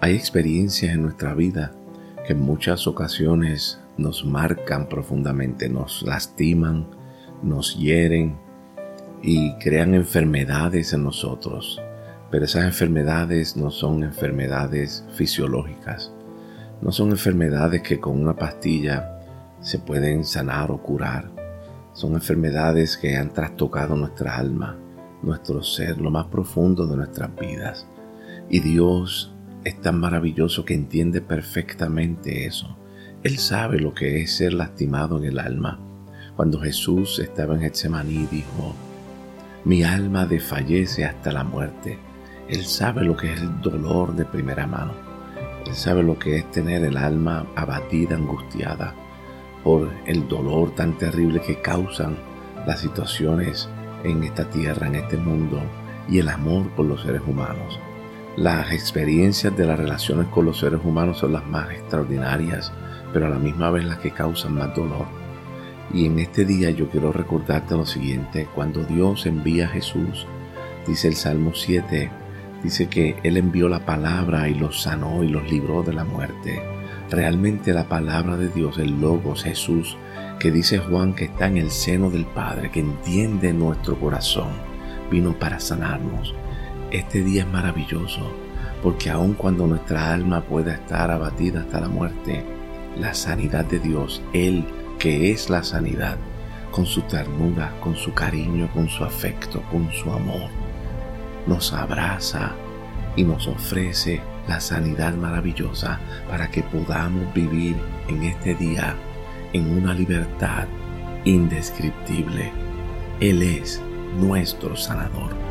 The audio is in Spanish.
Hay experiencias en nuestra vida que en muchas ocasiones nos marcan profundamente, nos lastiman, nos hieren y crean enfermedades en nosotros. Pero esas enfermedades no son enfermedades fisiológicas, no son enfermedades que con una pastilla se pueden sanar o curar. Son enfermedades que han trastocado nuestra alma, nuestro ser, lo más profundo de nuestras vidas. Y Dios es tan maravilloso que entiende perfectamente eso. Él sabe lo que es ser lastimado en el alma. Cuando Jesús estaba en Getsemaní dijo, mi alma desfallece hasta la muerte. Él sabe lo que es el dolor de primera mano. Él sabe lo que es tener el alma abatida, angustiada por el dolor tan terrible que causan las situaciones en esta tierra, en este mundo, y el amor por los seres humanos. Las experiencias de las relaciones con los seres humanos son las más extraordinarias, pero a la misma vez las que causan más dolor. Y en este día yo quiero recordarte lo siguiente, cuando Dios envía a Jesús, dice el Salmo 7, dice que Él envió la palabra y los sanó y los libró de la muerte. Realmente la palabra de Dios, el Logos, Jesús, que dice Juan que está en el seno del Padre, que entiende nuestro corazón, vino para sanarnos este día es maravilloso porque aun cuando nuestra alma pueda estar abatida hasta la muerte, la sanidad de Dios, Él que es la sanidad, con su ternura, con su cariño, con su afecto, con su amor, nos abraza y nos ofrece la sanidad maravillosa para que podamos vivir en este día en una libertad indescriptible. Él es nuestro sanador.